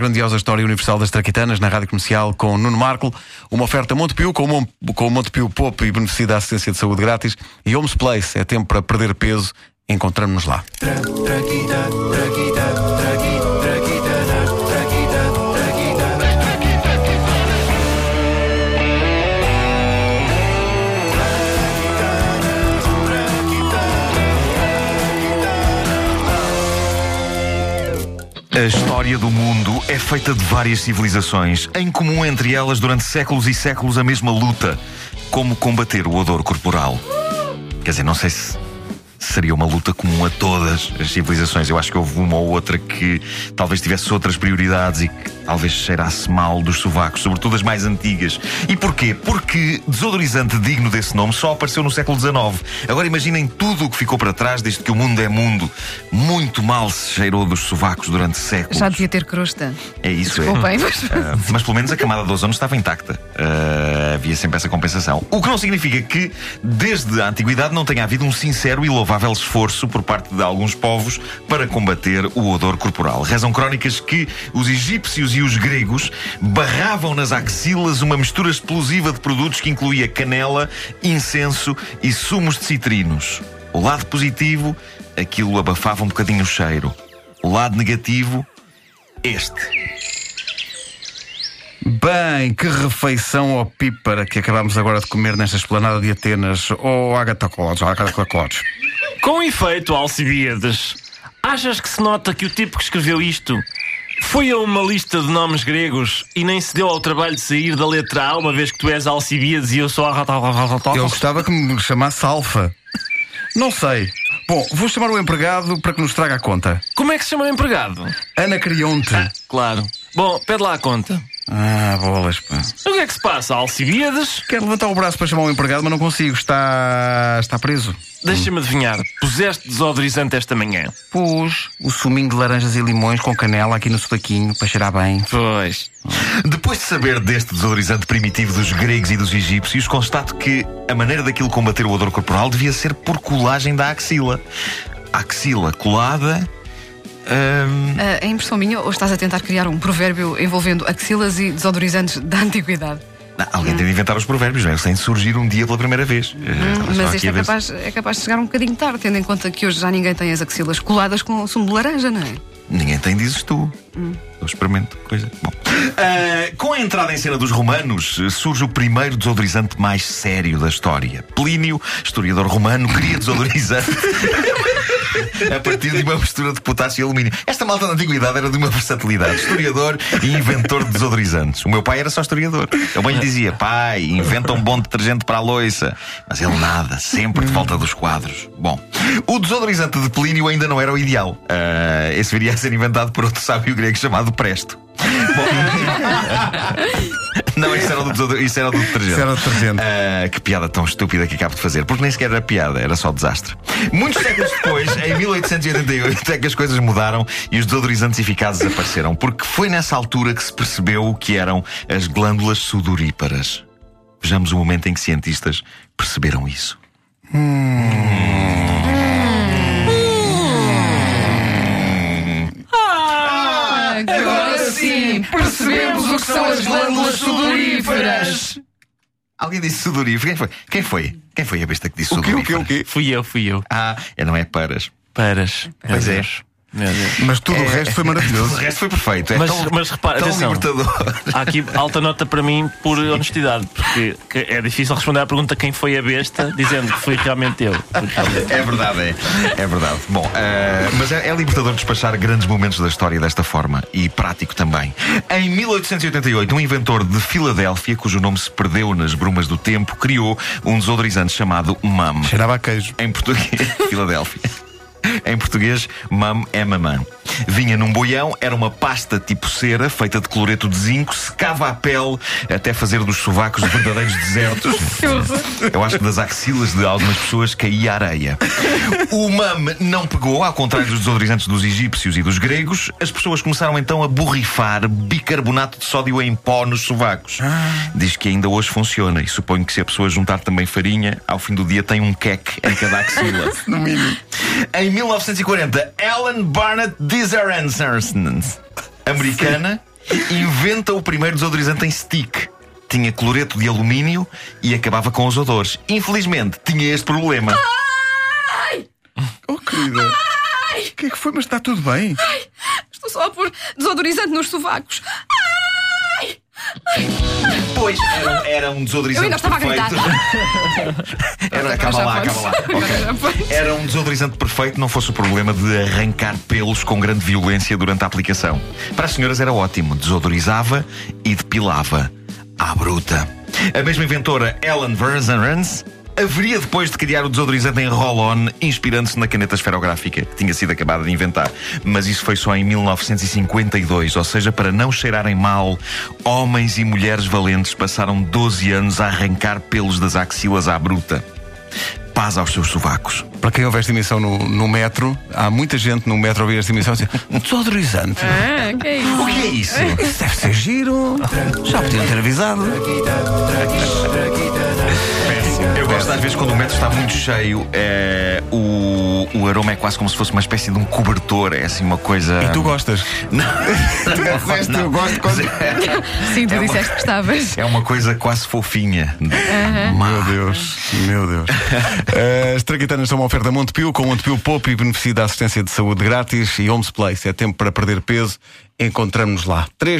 grandiosa história universal das traquitanas na rádio comercial com Nuno Marco. Uma oferta Montepio com, Mon com Montepio Pop e beneficia da assistência de saúde grátis. E Homes Place é tempo para perder peso. Encontramos-nos lá. Tra, traquita, traquita, A história do mundo é feita de várias civilizações, em comum entre elas durante séculos e séculos a mesma luta: como combater o odor corporal. Quer dizer, não sei se seria uma luta comum a todas as civilizações. Eu acho que houve uma ou outra que talvez tivesse outras prioridades e que talvez cheirasse mal dos sovacos, sobretudo as mais antigas. E porquê? Porque desodorizante digno desse nome só apareceu no século XIX. Agora imaginem tudo o que ficou para trás desde que o mundo é mundo. Muito mal se cheirou dos sovacos durante séculos. Já devia ter crosta. É isso, Desculpem, é. Mas... Uh, mas pelo menos a camada de ozono estava intacta. Uh, havia sempre essa compensação. O que não significa que, desde a antiguidade, não tenha havido um sincero e louvável louvável esforço por parte de alguns povos para combater o odor corporal. Rezam crónicas que os egípcios e os gregos barravam nas axilas uma mistura explosiva de produtos que incluía canela, incenso e sumos de citrinos. O lado positivo, aquilo abafava um bocadinho o cheiro. O lado negativo, este. Bem, que refeição ao pípara que acabámos agora de comer nesta esplanada de Atenas. Ou oh, Agatha Clodes, Agatha Clodes. Com efeito, Alcibiades, achas que se nota que o tipo que escreveu isto foi a uma lista de nomes gregos e nem se deu ao trabalho de sair da letra A, uma vez que tu és Alcibiades e eu sou a Eu gostava que me chamasse Alfa. Não sei. Bom, vou chamar o empregado para que nos traga a conta. Como é que se chama o empregado? Ana Crionte. Ah, claro. Bom, pede lá a conta. Ah, bolas, pá. O que é que se passa, Alcibiades? Quero levantar o braço para chamar o empregado, mas não consigo. Está. está preso. Deixa-me adivinhar, puseste desodorizante esta manhã? Pus o suminho de laranjas e limões com canela aqui no sobaquinho para cheirar bem. Pois. Depois de saber deste desodorizante primitivo dos gregos e dos egípcios, constato que a maneira daquilo combater o odor corporal devia ser por colagem da axila. A axila colada um... É impressão minha ou estás a tentar criar um provérbio envolvendo axilas e desodorizantes da antiguidade? Não, alguém hum. tem de inventar os provérbios, não é? Sem surgir um dia pela primeira vez. Hum, mas este é capaz, é capaz de chegar um bocadinho tarde, tendo em conta que hoje já ninguém tem as axilas coladas com sumo de laranja, não é? Ninguém tem, dizes tu. Hum. Eu experimento coisa. Bom. Uh, com a entrada em cena dos romanos, surge o primeiro desodorizante mais sério da história. Plínio, historiador romano, cria desodorizante. a partir de uma mistura de potássio e alumínio. Esta malta na antiguidade era de uma versatilidade. Historiador e inventor de desodorizantes. O meu pai era só historiador. Eu bem lhe dizia, pai, inventa um bom detergente para a loiça. Mas ele nada, sempre de volta dos quadros. Bom, o desodorizante de Plínio ainda não era o ideal. Uh, esse viria a ser inventado por outro sábio grego chamado Presto. Não, isso era, do, isso era do detergente. Isso era detergente. Uh, que piada tão estúpida que acabo de fazer, porque nem sequer era piada, era só desastre. Muitos séculos depois, em 1888, é que as coisas mudaram e os desodorizantes eficazes apareceram, porque foi nessa altura que se percebeu o que eram as glândulas sudoríparas. Vejamos o momento em que cientistas perceberam isso. Hum. Percebemos o que são as glândulas sudoríferas. Alguém disse sudorífero? Quem foi? Quem foi? Quem foi a besta que disse sudorífero? O quê? O quê? O quê? Fui eu, fui eu. Ah, é, não é paras. Paras. Pois é. Mas tudo é, o resto foi maravilhoso. o resto foi perfeito. É mas, tão, mas repara, tão atenção, libertador. Há aqui alta nota para mim por Sim. honestidade, porque é difícil responder à pergunta quem foi a besta, dizendo que fui realmente eu. É verdade, é. É verdade. Bom, uh, mas é, é libertador despachar grandes momentos da história desta forma e prático também. Em 1888, um inventor de Filadélfia, cujo nome se perdeu nas brumas do tempo, criou um desodorizante chamado MAM. Cheirava a queijo. Em português, Filadélfia. Em português, mam é mamã. Vinha num boião, era uma pasta tipo cera, feita de cloreto de zinco, secava a pele até fazer dos sovacos verdadeiros desertos. Eu acho que das axilas de algumas pessoas caía areia. O mam não pegou, ao contrário dos desodorizantes dos egípcios e dos gregos. As pessoas começaram então a borrifar bicarbonato de sódio em pó nos sovacos. Diz que ainda hoje funciona e suponho que se a pessoa juntar também farinha, ao fim do dia tem um queque em cada axila. no mínimo. Em 1940, Ellen Barnett Disaranson, americana, inventa o primeiro desodorizante em stick. Tinha cloreto de alumínio e acabava com os odores. Infelizmente, tinha este problema. Oh, querida. O que é que foi? Mas está tudo bem? Estou só a pôr desodorizante nos sovacos. Pois, era, era um Eu desodorizante ainda estava a perfeito. Era, acaba lá, acaba lá. Agora Ok. já podes. Era um desodorizante perfeito, não fosse o problema de arrancar pelos com grande violência durante a aplicação. Para as senhoras era ótimo, desodorizava e depilava. À bruta. A mesma inventora Ellen Verzerans haveria depois de criar o desodorizante em roll-on, inspirando-se na caneta esferográfica que tinha sido acabada de inventar. Mas isso foi só em 1952, ou seja, para não cheirarem mal, homens e mulheres valentes passaram 12 anos a arrancar pelos das axilas à bruta. Paz aos seus sovacos. Para quem ouve esta emissão no, no metro, há muita gente no metro a ouvir esta emissão e dizer: desodorizante. Ah, que é isso? O que é isso? Isso deve ser giro. Já podiam ter avisado. Eu gosto às vezes quando o metro está muito cheio, é, o, o aroma é quase como se fosse uma espécie de um cobertor, é assim uma coisa. E tu gostas? Não, disseste, eu gosto quando- Sim, tu É uma- disseste que gostavas. É uma coisa quase fofinha. Meu Deus, meu Deus. Eh, As traquitanas são uma oferta Montepio, com Montepio Pop e beneficia da assistência de saúde grátis e Homes Place. É tempo para perder peso. Encontramos-nos lá. Três